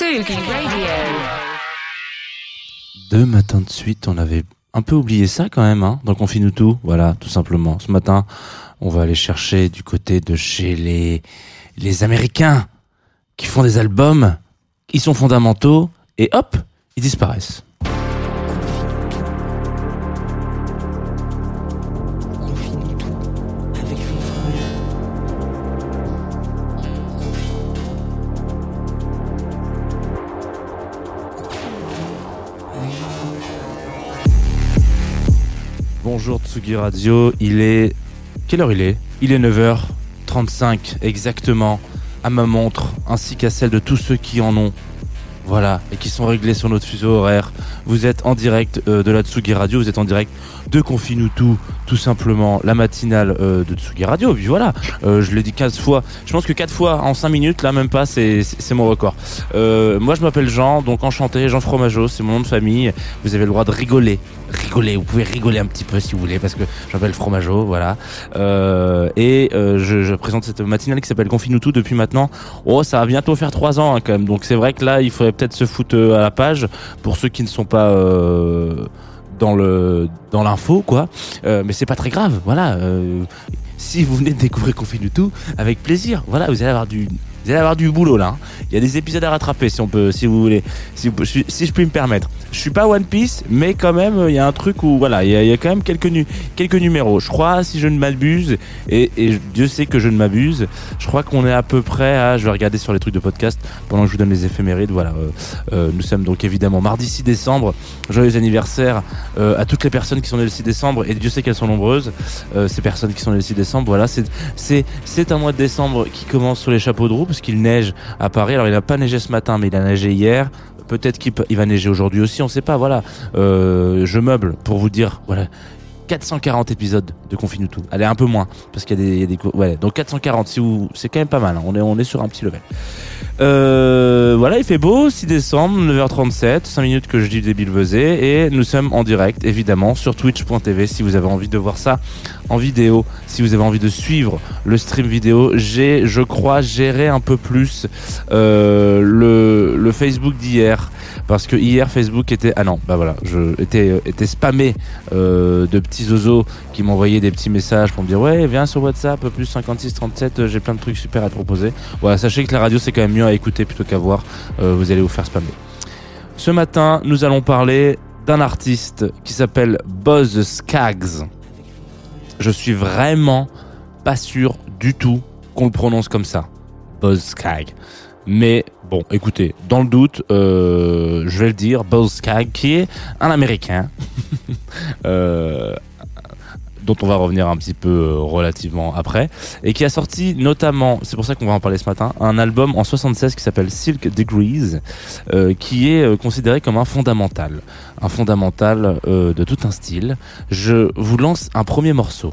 Radio. Deux matins de suite, on avait un peu oublié ça quand même, hein, dans Confine tout. Voilà, tout simplement. Ce matin, on va aller chercher du côté de chez les, les Américains qui font des albums, ils sont fondamentaux, et hop, ils disparaissent. Bonjour Tsugi Radio, il est... Quelle heure il est? Il est 9h35 exactement à ma montre ainsi qu'à celle de tous ceux qui en ont. Voilà, et qui sont réglés sur notre fuseau horaire. Vous êtes en direct euh, de la Tsugi Radio, vous êtes en direct de Confine tout, simplement, la matinale euh, de Tsugi Radio. Puis voilà, euh, je l'ai dit 15 fois. Je pense que 4 fois en 5 minutes, là même pas, c'est mon record. Euh, moi je m'appelle Jean, donc enchanté, Jean Fromageau, c'est mon nom de famille. Vous avez le droit de rigoler. Rigoler, vous pouvez rigoler un petit peu si vous voulez, parce que j'appelle Fromageau, voilà. Euh, et euh, je, je présente cette matinale qui s'appelle Confine tout depuis maintenant. Oh, ça va bientôt faire 3 ans hein, quand même. Donc c'est vrai que là, il faudrait peut-être se foutre euh, à la page pour ceux qui ne sont pas euh, dans le dans l'info, quoi. Euh, mais c'est pas très grave, voilà. Si vous venez de découvrir Confine tout, avec plaisir. Voilà, vous allez avoir du vous allez avoir du boulot là. hein. Il y a des épisodes à rattraper si on peut, si vous voulez, si, je puis me permettre. Je suis pas One Piece, mais quand même, il y a un truc où voilà, il y a, quand même quelques nu quelques numéros. Je crois, si je ne m'abuse, et, Dieu sait que je ne m'abuse, je crois qu'on est à peu près à. Je vais regarder sur les trucs de podcast pendant que je vous donne les éphémérides. Voilà, euh, euh, nous sommes donc évidemment mardi 6 décembre. Joyeux anniversaire euh, à toutes les personnes qui sont nées le 6 décembre, et Dieu sait qu'elles sont nombreuses. euh, ces personnes qui sont nées le 6 décembre, voilà, c'est un mois de décembre qui commence sur les chapeaux de roue qu'il neige à Paris. Alors il n'a pas neigé ce matin, mais il a neigé hier. Peut-être qu'il va neiger aujourd'hui aussi, on sait pas. Voilà, Euh, je meuble pour vous dire. Voilà. 440 épisodes de Confine tout. Allez, un peu moins, parce qu'il y a des, ouais, donc 440, si vous, c'est quand même pas mal, hein. est, on est sur un petit level. Euh, voilà, il fait beau, 6 décembre, 9h37, 5 minutes que je dis des Bilvesé, et nous sommes en direct, évidemment, sur twitch.tv, si vous avez envie de voir ça en vidéo, si vous avez envie de suivre le stream vidéo, j'ai, je crois, géré un peu plus, euh, le, Facebook d'hier, parce que hier Facebook était, ah non, bah voilà, je, était, spammé, euh, de petits zozos qui m'envoyaient des petits messages pour me dire, ouais, viens sur WhatsApp, plus 56 37, euh, j'ai plein de trucs super à te proposer. Voilà, sachez que la radio c'est quand même mieux à écouter plutôt qu'à voir. Euh, vous allez vous faire spammer. Ce matin, nous allons parler d'un artiste qui s'appelle Buzz Skaggs. Je suis vraiment pas sûr du tout qu'on le prononce comme ça. Buzz Skaggs. Mais bon, écoutez, dans le doute, euh, je vais le dire, Buzz Skaggs, qui est un Américain, euh, dont on va revenir un petit peu euh, relativement après, et qui a sorti notamment, c'est pour ça qu'on va en parler ce matin, un album en 76 qui s'appelle Silk Degrees, euh, qui est euh, considéré comme un fondamental, un fondamental de tout un style. Je vous lance un premier morceau.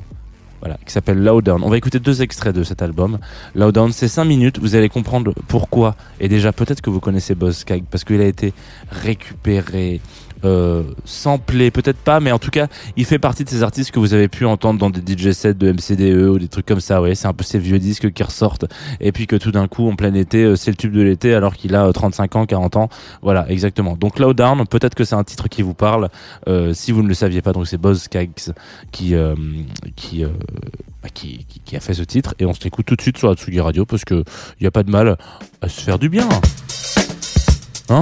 Voilà, qui s'appelle Lowdown. On va écouter deux extraits de cet album. Lowdown, c'est 5 minutes, vous allez comprendre pourquoi. Et déjà, peut-être que vous connaissez Buzz Skaggs, parce qu'il a été récupéré, euh, samplé, peut-être pas, mais en tout cas, il fait partie de ces artistes que vous avez pu entendre dans des DJ sets de MCDE ou des trucs comme ça. Ouais, c'est un peu ces vieux disques qui ressortent et puis que tout d'un coup, en plein été, euh, c'est le tube de l'été alors qu'il a euh, 35 ans, 40 ans. Voilà, exactement. Donc Lowdown, peut-être que c'est un titre qui vous parle. Euh, si vous ne le saviez pas, donc c'est Buzz Skaggs qui euh, qui, euh, bah, qui, qui qui a fait ce titre et on se l'écoute tout de suite sur la Tsugi Radio parce que il y a pas de mal à se faire du bien. Hein?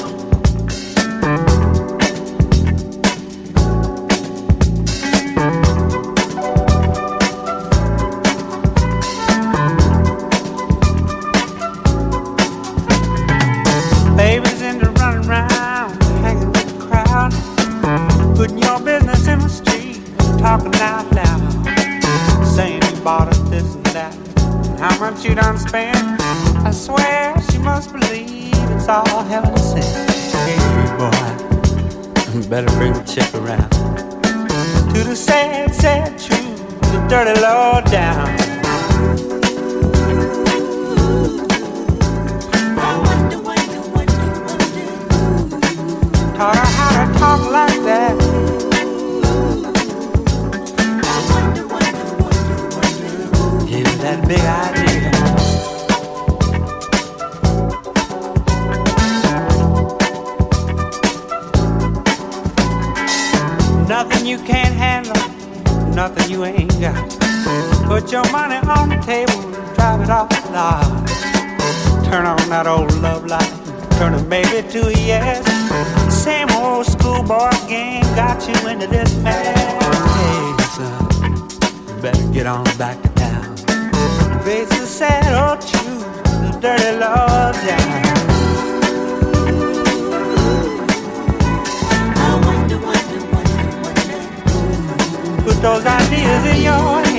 You ain't got. Put your money on the table and drive it off the lot. Turn on that old love light, turn a maybe to a yes. Same old schoolboy game got you into this mess. Hey, son, better get on back to town. Face the sad old truth, the dirty love down. Those ideas in your head.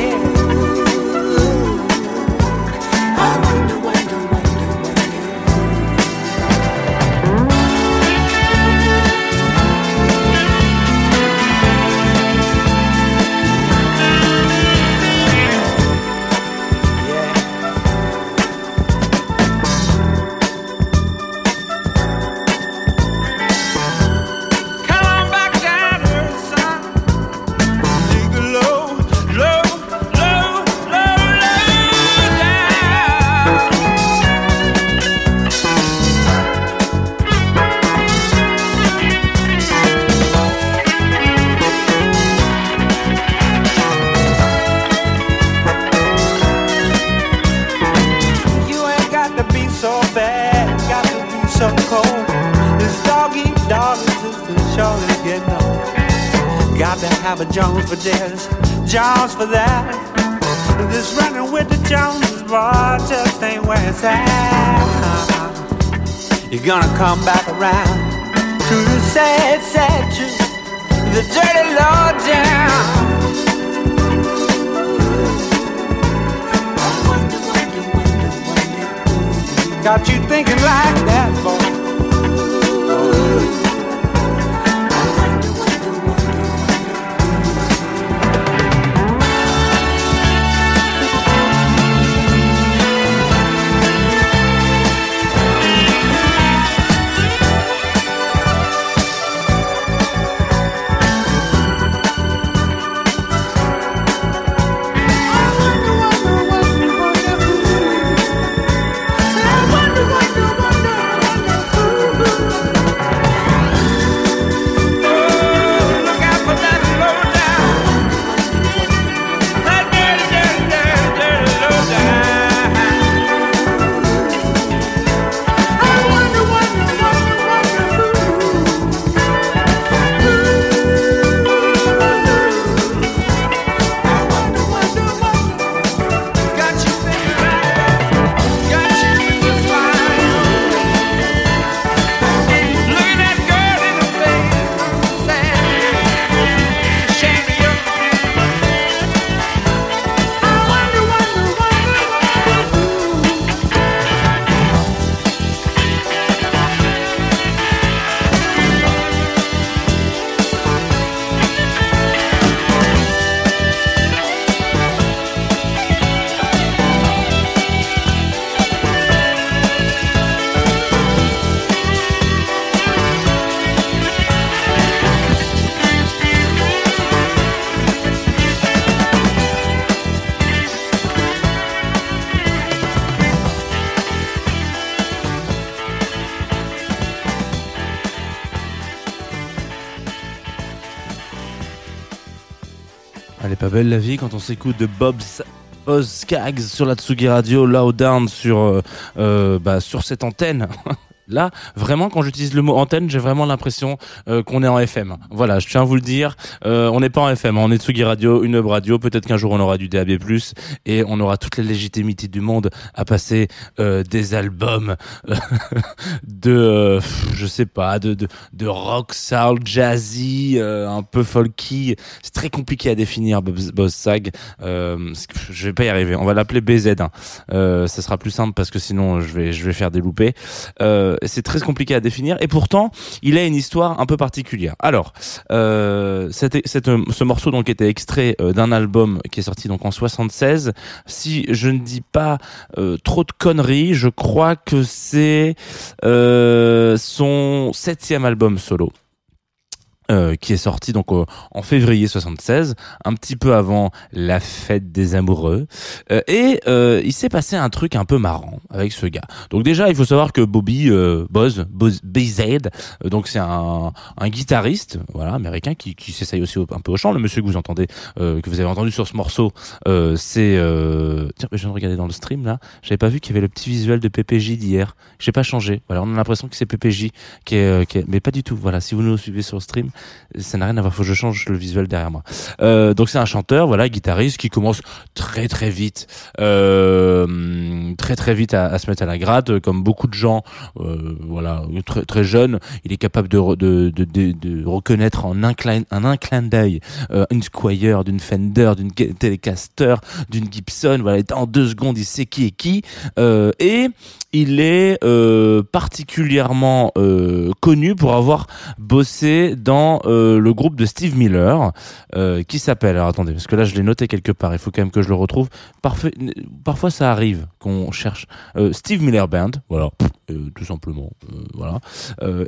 Come back around to the sad, truth, the dirty law down. Got you thinking like that, boy. La vie quand on s'écoute de Bob S- Boz Skaggs sur la Tsugi Radio, Loud Down sur, euh, euh, bah, sur cette antenne. Là, vraiment, quand j'utilise le mot antenne, j'ai vraiment l'impression euh, qu'on est en FM. Voilà, je tiens à vous le dire. Euh, on n'est pas en FM, on est Tsugi Radio, une radio. Peut-être qu'un jour on aura du DAB+, et on aura toute la légitimité du monde à passer euh, des albums euh, de, euh, je sais pas, de, de, de rock, soul, jazzy, euh, un peu folky. C'est très compliqué à définir, Boz Sag. Je vais pas y arriver. On va l'appeler BZ. Hein. Ça sera plus simple parce que sinon je vais je vais faire des loupés. Euh, c'est très compliqué à définir et pourtant il a une histoire un peu particulière. Alors euh, ce morceau donc était extrait euh, d'un album qui est sorti donc en 76. Si je ne dis pas euh, trop de conneries, je crois que c'est euh, son septième album solo. Euh, qui est sorti donc au- en février 76, un petit peu avant la fête des amoureux, Euh, et euh, il s'est passé un truc un peu marrant avec ce gars. Donc déjà, il faut savoir que Bobby euh, Boz, Boz BZ, euh, donc c'est un, un guitariste, voilà, américain qui, qui s'essaye aussi au- un peu au chant. Le monsieur que vous entendez, euh, que vous avez entendu sur ce morceau, euh, c'est euh... tiens, je viens de regarder dans le stream là, j'avais pas vu qu'il y avait le petit visuel de PPJ d'hier. J'ai pas changé. Voilà, on a l'impression que c'est PPJ qui est, euh, qui est, mais pas du tout. Voilà, si vous nous suivez sur le stream, ça n'a rien à voir. Faut que je change le visuel derrière moi. Euh, donc c'est un chanteur, voilà, guitariste qui commence très très vite, euh, très très vite à, se mettre à la gratte, comme beaucoup de gens, euh, voilà, très très jeune, il est capable de re- de, de, de, de reconnaître en un clin d'œil une Squire, d'une Fender, d'une Telecaster, d'une Gibson, voilà, en deux secondes il sait qui est qui, et il est particulièrement connu pour avoir bossé dans euh, le groupe de Steve Miller euh, qui s'appelle alors attendez parce que là je l'ai noté quelque part il faut quand même que je le retrouve. Parfois ça arrive qu'on cherche euh, Steve Miller Band voilà tout simplement voilà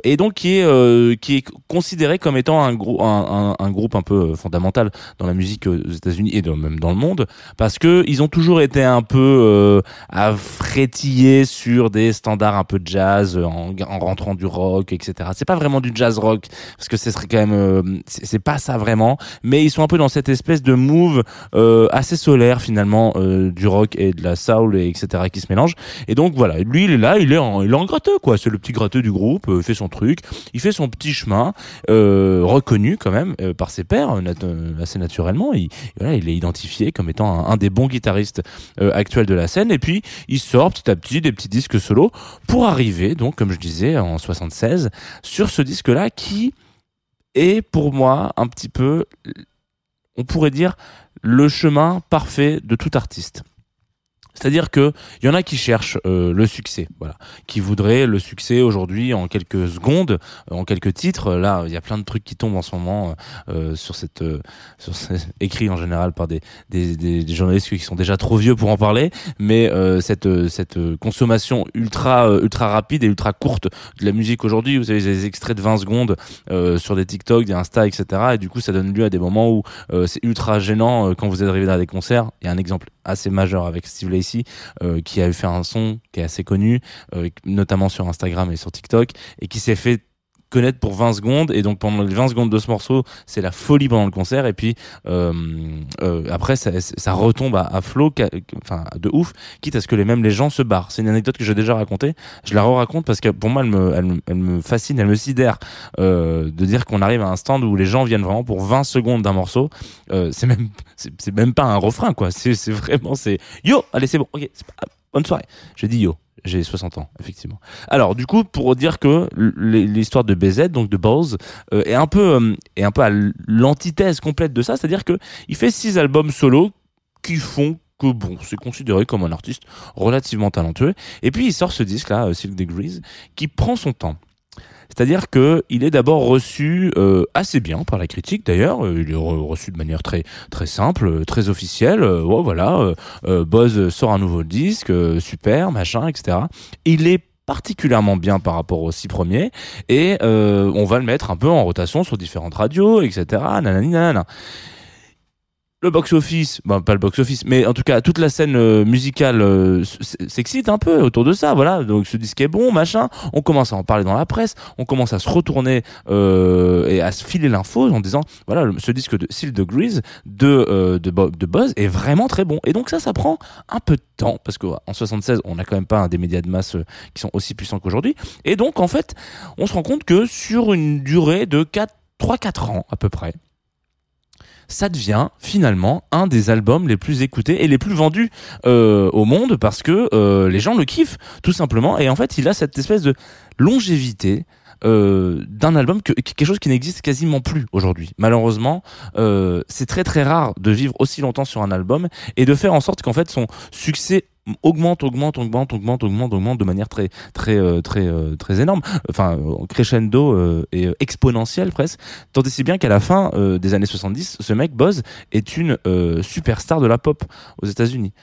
et donc qui est qui est considéré comme étant un, gros, un, groupe un peu fondamental dans la musique aux États-Unis et même dans le monde parce que ils ont toujours été un peu à frétiller sur des standards un peu jazz en, en rentrant du rock etc c'est pas vraiment du jazz rock parce que ce serait quand même euh, c'est pas ça vraiment mais ils sont un peu dans cette espèce de move euh, assez solaire finalement euh, du rock et de la soul et etc qui se mélangent. Et donc voilà. Lui il est là il est en, il est en gratteux quoi. C'est le petit gratteux du groupe il fait son truc. Il fait son petit chemin reconnu quand même par ses pairs assez naturellement. Il, voilà, il est identifié comme étant un, des bons guitaristes actuels de la scène. Et puis il sort petit à petit des petits disques solo pour arriver donc comme je disais en 76 sur ce disque là qui est pour moi un petit peu on pourrait dire le chemin parfait de tout artiste c'est-à-dire que il y en a qui cherchent euh, le succès, voilà, qui voudraient le succès aujourd'hui en quelques secondes, euh, en quelques titres. Là, il y a plein de trucs qui tombent en ce moment euh, sur cette, euh, sur ce- écrits en général par des, des, des, journalistes qui sont déjà trop vieux pour en parler, mais euh, cette, euh, cette euh, consommation ultra, euh, ultra rapide et ultra courte de la musique aujourd'hui. Vous savez, des extraits de 20 secondes euh, sur des TikTok, des Insta, etc. Et du coup, ça donne lieu à des moments où euh, c'est ultra gênant euh, quand vous êtes arrivé dans des concerts. Il y a un exemple assez majeur avec Steve Lacey euh, qui a fait un son qui est assez connu, euh, notamment sur Instagram et sur TikTok, et qui s'est fait connaître pour 20 secondes et donc pendant les 20 secondes de ce morceau c'est la folie pendant le concert et puis euh, euh, après ça, retombe à, à flot enfin de ouf quitte à ce que les mêmes les gens se barrent. C'est une anecdote que j'ai déjà racontée. Je la re-raconte parce que pour moi elle me, elle, me- fascine elle me sidère euh, de dire qu'on arrive à un stand où les gens viennent vraiment pour 20 secondes d'un morceau. C'est même c'est même pas un refrain quoi. C'est vraiment c'est yo allez c'est bon ok pas- bonne soirée. J'ai dit yo j'ai 60 ans effectivement alors du coup pour dire que l'histoire de BZ donc de Bose euh, est un peu euh, est un peu à l'antithèse complète de ça c'est-à-dire que il fait six albums solo qui font que bon, c'est considéré comme un artiste relativement talentueux. Et puis il sort ce disque là, Silk Degrees, qui prend son temps. C'est-à-dire que il est d'abord reçu euh, assez bien par la critique. D'ailleurs, Euh, il est re- reçu de manière très très simple, euh, très officielle. Ouais, voilà, Buzz sort un nouveau disque, super, machin, etc. Il est particulièrement bien par rapport aux six premiers et on va le mettre un peu en rotation sur différentes radios, etc. Nanana. Le box-office, bon, pas le box-office, mais en tout cas, toute la scène euh, musicale euh, s'excite un peu autour de ça, voilà. Donc ce disque est bon, machin. On commence à en parler dans la presse, on commence à se retourner euh, et à se filer l'info en disant, voilà, ce disque de Seal Degrees de, de, de Buzz est vraiment très bon. Et donc ça, ça prend un peu de temps, parce qu'en 76, on n'a quand même pas des médias de masse qui sont aussi puissants qu'aujourd'hui. Et donc, en fait, on se rend compte que sur une durée de 4, 3-4 ans à peu près, ça devient finalement un des albums les plus écoutés et les plus vendus euh, au monde parce que euh, les gens le kiffent tout simplement. Et en fait il a cette espèce de longévité euh, d'un album que, quelque chose qui n'existe quasiment plus aujourd'hui malheureusement euh, c'est très très rare de vivre aussi longtemps sur un album et de faire en sorte qu'en fait son succès augmente augmente augmente augmente augmente augmente de manière très très euh, très très énorme enfin crescendo et exponentielle presque Tant et si bien qu'à la fin des années 70, ce mec, Buzz, est une superstar de la pop aux États-Unis.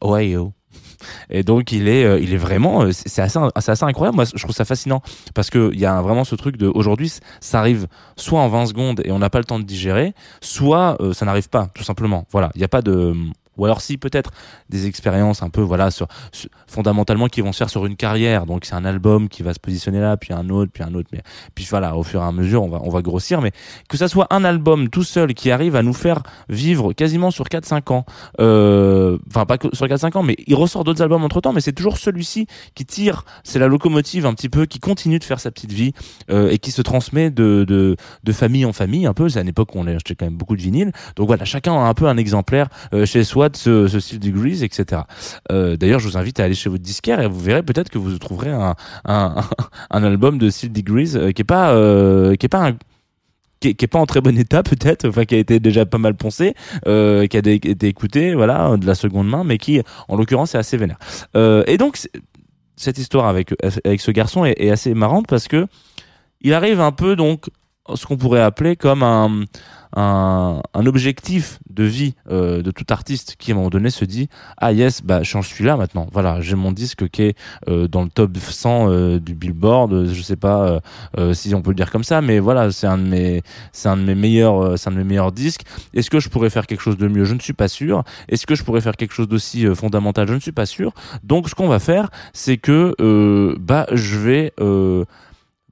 Ohio. Et donc il est, euh, il est vraiment, euh, c'est assez, assez incroyable. Moi, je trouve ça fascinant parce que il y a vraiment ce truc de aujourd'hui, ça arrive soit en 20 secondes et on n'a pas le temps de digérer, soit euh, ça n'arrive pas, tout simplement. Voilà, il n'y a pas de, ou alors si peut-être des expériences un peu, voilà, sur, fondamentalement qui vont se faire sur une carrière. Donc c'est un album qui va se positionner là, puis un autre, puis un autre, mais puis voilà, au fur et à mesure, on va, on va grossir. Mais que ça soit un album tout seul qui arrive à nous faire vivre quasiment sur 4-5 ans, euh, enfin pas que sur 4-5 ans, mais il ressort d'autres albums entre temps, mais c'est toujours celui-ci qui tire, c'est la locomotive un petit peu, qui continue de faire sa petite vie euh, et qui se transmet de, de, de famille en famille un peu. C'est à une époque où on achetait quand même beaucoup de vinyles. Donc voilà, chacun a un peu un exemplaire euh, chez soi de ce, ce style Degrees, etc. Euh, D'ailleurs, je vous invite à aller chez votre disquaire et vous verrez peut-être que vous trouverez un, un, album de Steel Degrees euh, qui est pas euh, qui est pas qui est, pas en très bon état peut-être, enfin qui a été déjà pas mal poncé, qui a été écouté, voilà, de la seconde main, mais qui, en l'occurrence, est assez vénère. Et donc cette histoire avec avec ce garçon est, est assez marrante parce que il arrive un peu donc ce qu'on pourrait appeler comme un un, un objectif de vie euh, de tout artiste qui à un moment donné se dit ah yes bah j'en suis là maintenant. Voilà j'ai mon disque qui est euh, dans le top 100 euh, du Billboard euh, je sais pas euh, euh, si on peut le dire comme ça mais voilà c'est un de mes c'est un de mes meilleurs c'est un de mes meilleurs disques. Est-ce que je pourrais faire quelque chose de mieux? Je ne suis pas sûr. Est-ce que je pourrais faire quelque chose d'aussi fondamental? Je ne suis pas sûr. Donc ce qu'on va faire c'est que bah je vais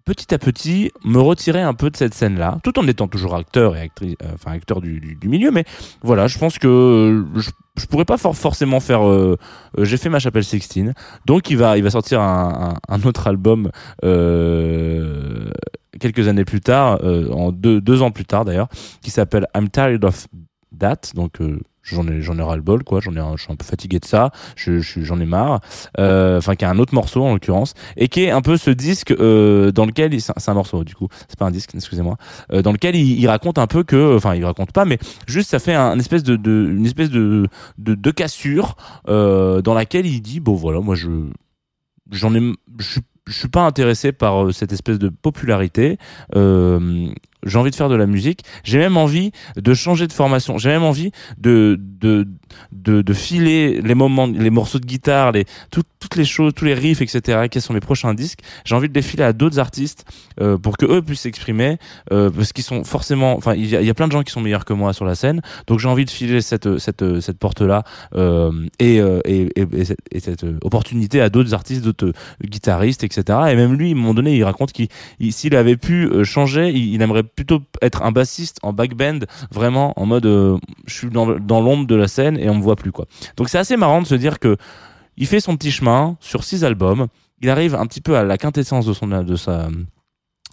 petit à petit me retirer un peu de cette scène là tout en étant toujours acteur et actrice euh, enfin acteur du, milieu mais voilà je pense que euh, je, je pourrais pas for- forcément faire euh, j'ai fait ma chapelle Sixtine donc il va il va sortir un, autre album quelques années plus tard en deux, deux ans plus tard d'ailleurs qui s'appelle I'm Tired of That donc j'en ai j'en ai ras le bol quoi. J'en ai je suis un peu fatigué de ça. Je je- j'en ai marre. Euh, enfin qui a un autre morceau en l'occurrence et qui est un peu ce disque euh, dans lequel c'est un- morceau du coup. C'est pas un disque excusez-moi. Euh, dans lequel il, raconte un peu que enfin il raconte pas mais juste ça fait un, une espèce de, une espèce de de, de cassure euh, dans laquelle il dit bon voilà moi je j'en ai je suis je suis pas intéressé par euh, cette espèce de popularité euh, j'ai envie de faire de la musique. J'ai même envie de changer de formation. J'ai même envie de de, de filer les moments les morceaux de guitare les tout- toutes les choses tous les riffs etc quels sont mes prochains disques. J'ai envie de les filer à d'autres artistes euh, pour que eux puissent s'exprimer euh, parce qu'ils sont forcément enfin il y a, plein de gens qui sont meilleurs que moi sur la scène. Donc j'ai envie de filer cette cette cette porte là euh, et, et, et, et cette, et cette, opportunité à d'autres artistes d'autres guitaristes etc et même lui à un moment donné il raconte qu'il il- s'il avait pu changer il, aimerait plutôt être un bassiste en back band vraiment en mode je suis dans, dans l'ombre de la scène et on me voit plus quoi. Donc c'est assez marrant de se dire que il fait son petit chemin sur six albums. Il arrive un petit peu à la quintessence de son de sa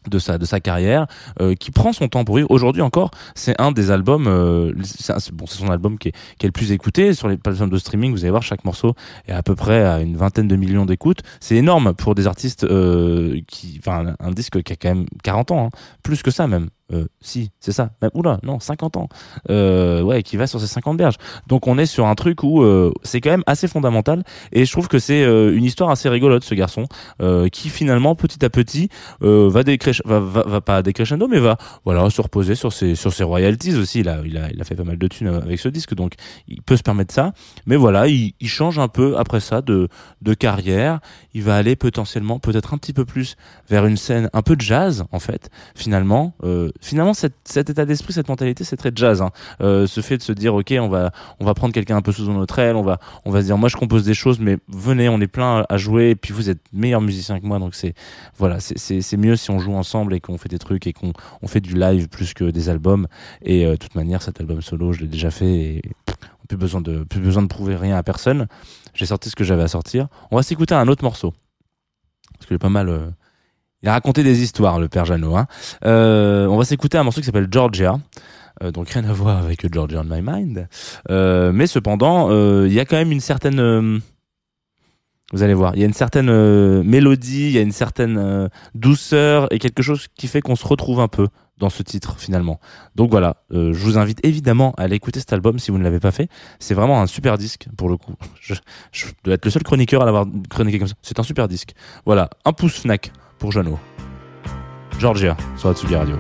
de sa de sa carrière euh, qui prend son temps pour vivre aujourd'hui encore c'est un des albums euh, c'est bon c'est son album qui est, le plus écouté. Sur les plateformes de streaming vous allez voir chaque morceau est à peu près à une vingtaine de millions d'écoutes. C'est énorme pour des artistes euh, qui enfin un, un disque qui a quand même 40 ans hein. plus que ça même euh, si c'est ça. Oula non 50 ans. Euh, ouais qui va sur ses 50 berges. Donc on est sur un truc où euh, c'est quand même assez fondamental. Et je trouve que c'est une histoire assez rigolote ce garçon qui finalement petit à petit va, va, va, va pas décrescendo mais va voilà se reposer sur ses sur ses royalties aussi. Il a il a il a fait pas mal de thunes avec ce disque donc il peut se permettre ça. Mais voilà il, il change un peu après ça de de carrière. Il va aller potentiellement peut-être un petit peu plus vers une scène un peu de jazz en fait finalement finalement cet, état d'esprit, cette mentalité, c'est très jazz. Hein. Euh, ce fait de se dire ok, on va on va prendre quelqu'un un peu sous notre aile, on va on va se dire moi je compose des choses, mais venez, on est plein à jouer, et puis vous êtes meilleurs musiciens que moi, donc c'est voilà, c'est- mieux si on joue ensemble et qu'on fait des trucs et qu'on on fait du live plus que des albums. Et euh, de toute manière, cet album solo, je l'ai déjà fait et pff, plus besoin de plus besoin de prouver rien à personne. J'ai sorti ce que j'avais à sortir. On va s'écouter un autre morceau parce qu'il est pas mal. Il a raconté des histoires, le père Jeannot. Hein. Euh, on va s'écouter un morceau qui s'appelle Georgia. Euh, donc rien à voir avec Georgia on My Mind. Euh, mais cependant, il y a quand même une certaine... vous allez voir, il y a une certaine mélodie, il y a une certaine douceur et quelque chose qui fait qu'on se retrouve un peu dans ce titre finalement. Donc voilà, je vous invite évidemment à aller écouter cet album si vous ne l'avez pas fait. C'est vraiment un super disque pour le coup. Je, je dois être le seul chroniqueur à l'avoir chroniqué comme ça. C'est un super disque. Voilà, un pouce Fnac pour Jeannot. Georgia sur Atsugi Radio.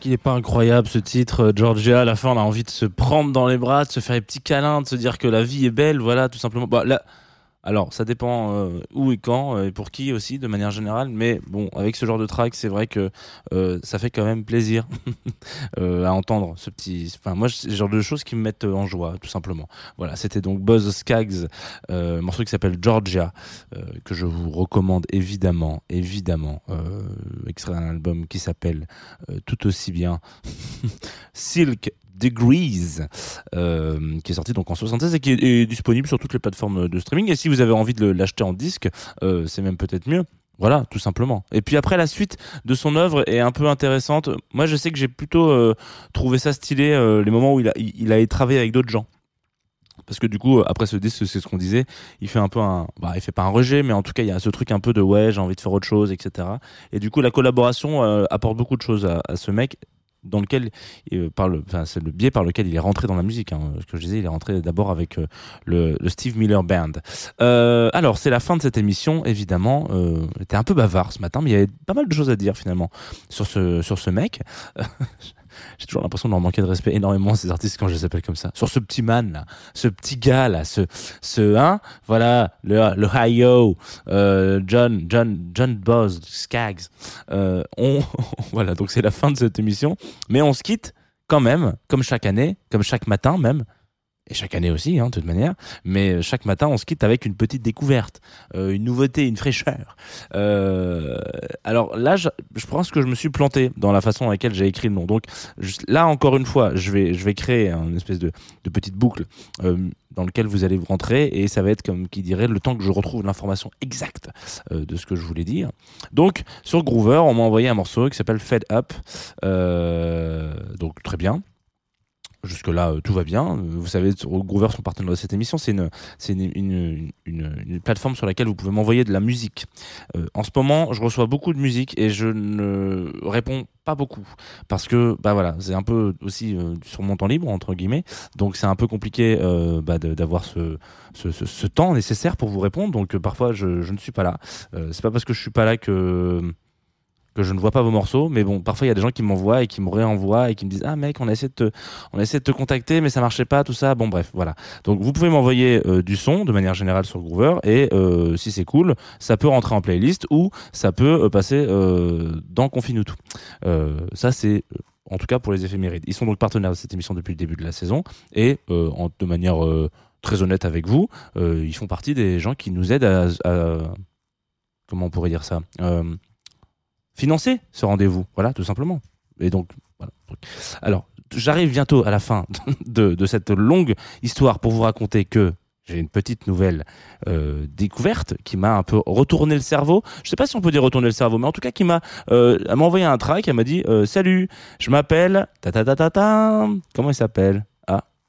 Qu'il est pas incroyable ce titre, euh, Georgia À la fin, on a envie de se prendre dans les bras, de se faire des petits câlins, de se dire que la vie est belle, voilà, tout simplement. Bah, Alors, ça dépend euh, où et quand euh, et pour qui aussi, de manière générale. Mais bon, avec ce genre de track, c'est vrai que euh, ça fait quand même plaisir à entendre ce petit. Enfin, moi, c'est le genre de choses qui me mettent en joie, tout simplement. Voilà, c'était donc Buzz Skaggs, un morceau qui s'appelle Georgia, que je vous recommande évidemment, évidemment, extrait d'un album qui s'appelle tout aussi bien Silk Degrees, euh, qui est sorti donc en 76 et qui est, disponible sur toutes les plateformes de streaming. Et si vous avez envie de l'acheter en disque, euh, c'est même peut-être mieux. Voilà, tout simplement. Et puis après, la suite de son œuvre est un peu intéressante. Moi, je sais que j'ai plutôt euh, trouvé ça stylé les moments où il a, il, travaillé avec d'autres gens. Parce que du coup, après ce disque, c'est ce qu'on disait, il fait un peu un, bah, il fait pas un rejet, mais en tout cas, il y a ce truc un peu de ouais, j'ai envie de faire autre chose, etc. Et du coup, la collaboration apporte beaucoup de choses à ce mec dans lequel euh, par le enfin c'est le biais par lequel il est rentré dans la musique hein. ce que je disais il est rentré d'abord avec euh, le, Steve Miller Band euh, alors c'est la fin de cette émission évidemment euh, était un peu bavard ce matin mais il y avait pas mal de choses à dire finalement sur ce sur ce mec j'ai toujours l'impression de manquer de respect énormément ces artistes quand je les appelle comme ça. Sur ce petit man là ce petit gars là ce ce hein voilà le le hi-yo euh, John John John Buzz Skaggs euh, on voilà donc c'est la fin de cette émission. Mais on se quitte quand même comme chaque année comme chaque matin même et chaque année aussi, hein, de toute manière. Mais chaque matin, on se quitte avec une petite découverte, euh, une nouveauté, une fraîcheur. Euh, alors là, je, je pense que je me suis planté dans la façon dans laquelle j'ai écrit le nom. Donc là, encore une fois, je vais, je vais créer une espèce de, de petite boucle euh, dans lequel vous allez vous rentrer et ça va être comme qui dirait le temps que je retrouve l'information exacte euh, de ce que je voulais dire. Donc sur Groover, on m'a envoyé un morceau qui s'appelle Fed Up. Euh, donc très bien. Jusque là, tout va bien. Euh, Vous savez, Groover, son partenaire de cette émission, c'est une, une, une, une, plateforme sur laquelle vous pouvez m'envoyer de la musique. Euh, en ce moment, je reçois beaucoup de musique et je ne réponds pas beaucoup parce que, bah voilà, c'est un peu aussi euh, sur mon temps libre entre guillemets. Donc c'est un peu compliqué euh, bah, d'avoir ce, ce, temps nécessaire pour vous répondre. Donc euh, parfois, je, je ne suis pas là. Euh, c'est pas parce que je suis pas là que que je ne vois pas vos morceaux, mais bon, parfois il y a des gens qui m'envoient et qui me réenvoient et qui me disent ah mec, on a essayé de te, on a essayé de te contacter, mais ça marchait pas, tout ça. Bon bref, voilà. Donc vous pouvez m'envoyer euh, du son de manière générale sur Groover et euh, si c'est cool, ça peut rentrer en playlist ou ça peut euh, passer dans Confine tout. Ça c'est en tout cas pour les éphémérides. Ils sont donc partenaires de cette émission depuis le début de la saison et de manière très honnête avec vous, ils font partie des gens qui nous aident à- comment on pourrait dire ça. Financer ce rendez-vous. Voilà, tout simplement. Et donc, voilà. Alors, j'arrive bientôt à la fin de, cette longue histoire pour vous raconter que j'ai une petite nouvelle euh, découverte qui m'a un peu retourné le cerveau. Je sais pas si on peut dire retourner le cerveau, mais en tout cas qui m'a, euh, envoyé un track. Elle m'a dit euh, salut, je m'appelle ta ta ta ta ta. Comment il s'appelle?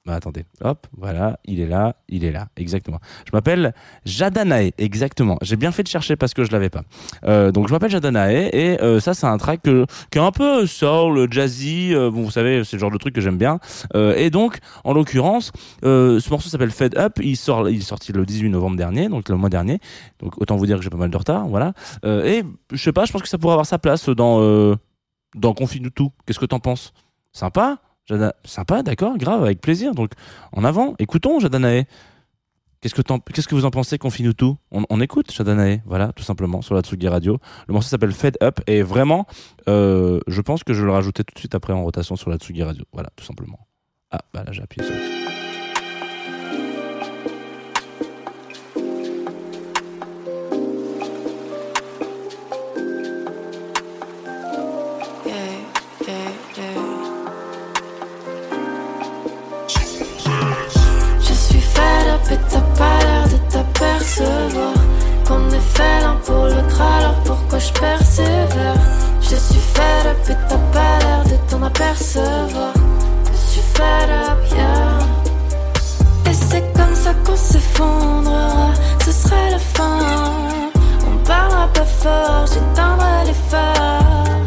Bah attendez, hop, voilà, il est là, il est là, exactement. Je m'appelle Jadanae, exactement. J'ai bien fait de chercher parce que je l'avais pas. Euh, donc je m'appelle Jadanae et euh, ça c'est un track qui est un peu soul, jazzy. euh, bon, vous savez, c'est le genre de truc que j'aime bien. Et donc, en l'occurrence, ce morceau s'appelle Fed Up. Il sort, il est sorti le 18 novembre dernier, donc le mois dernier. Donc autant vous dire que j'ai pas mal de retard, voilà. Et je sais pas, je pense que ça pourrait avoir sa place dans dans Confine tout. Qu'est-ce que t'en penses? Sympa, Jada- sympa, d'accord, grave, avec plaisir. Donc en avant, écoutons Jadanae. Qu'est-ce que, que vous en pensez, Confine tout? On, on écoute Jadanae, voilà, tout simplement, sur la Tsugi Radio. Le morceau s'appelle Fed Up et vraiment, euh, je pense que je vais le rajouter tout de suite après en rotation sur la Tsugi Radio. Voilà, tout simplement. Ah, bah là j'ai appuyé sur. Fait l'un pour alors pourquoi je persévère Je suis fed up et t'as pas l'air de t'en apercevoir Je suis fed up, yeah Et c'est comme ça qu'on s'effondrera Ce sera la fin On parlera pas fort, j'éteindrai les phares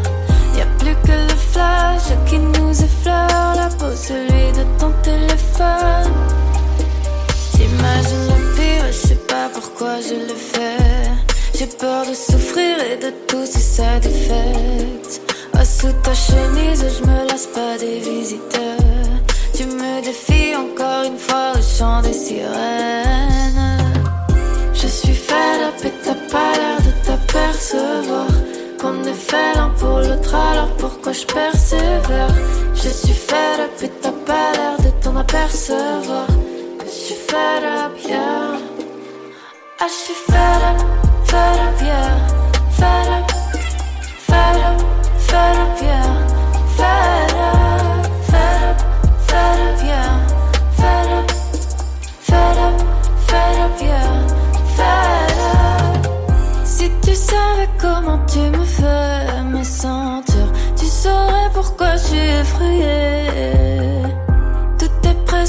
Y'a plus que le flash qui nous effleure la peau, celui de ton téléphone. J'imagine le pire, je sais pas pourquoi je le fais. J'ai peur de souffrir et de tous ces side effects. Ah, sous ta chemise, je me lasse pas des visiteurs. Tu me défies encore une fois au chant des sirènes. Je t'apercevoir qu'on est fait l'un pour l'autre, alors pourquoi je persévère? Je suis fed up et t'as pas l'air de t'en apercevoir. Je suis fed up, yeah. Ah, je suis fed up, Si tu savais comment tu me fais me sentir, tu saurais pourquoi je suis effrayée.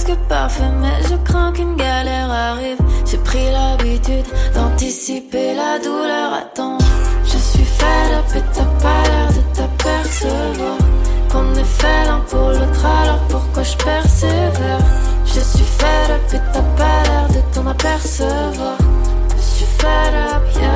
Presque parfait, mais je crains qu'une galère arrive. J'ai pris l'habitude d'anticiper la douleur. Attends, je suis fed up et t'as pas l'air de t'apercevoir. Qu'on est fait l'un pour l'autre, alors pourquoi je persévère? Je suis fed up et t'as pas l'air de t'en apercevoir. Je suis fed up.